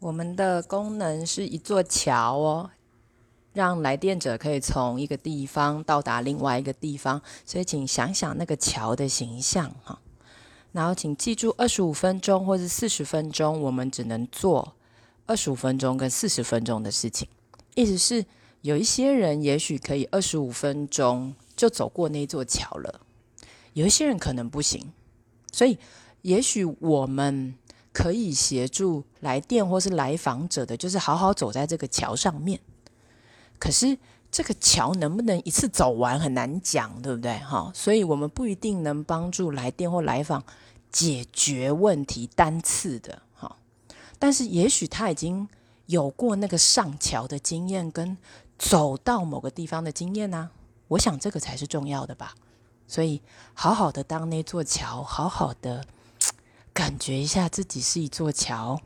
我们的功能是一座桥哦，让来电者可以从一个地方到达另外一个地方。所以，请想想那个桥的形象哈。然后，请记住，二十五分钟或者四十分钟，我们只能做二十五分钟跟四十分钟的事情。意思是，有一些人也许可以二十五分钟就走过那座桥了，有一些人可能不行。所以，也许我们。可以协助来电或是来访者的，就是好好走在这个桥上面。可是这个桥能不能一次走完很难讲，对不对？哈，所以我们不一定能帮助来电或来访解决问题单次的，哈。但是也许他已经有过那个上桥的经验，跟走到某个地方的经验呢。我想这个才是重要的吧。所以好好的当那座桥，好好的。感觉一下自己是一座桥。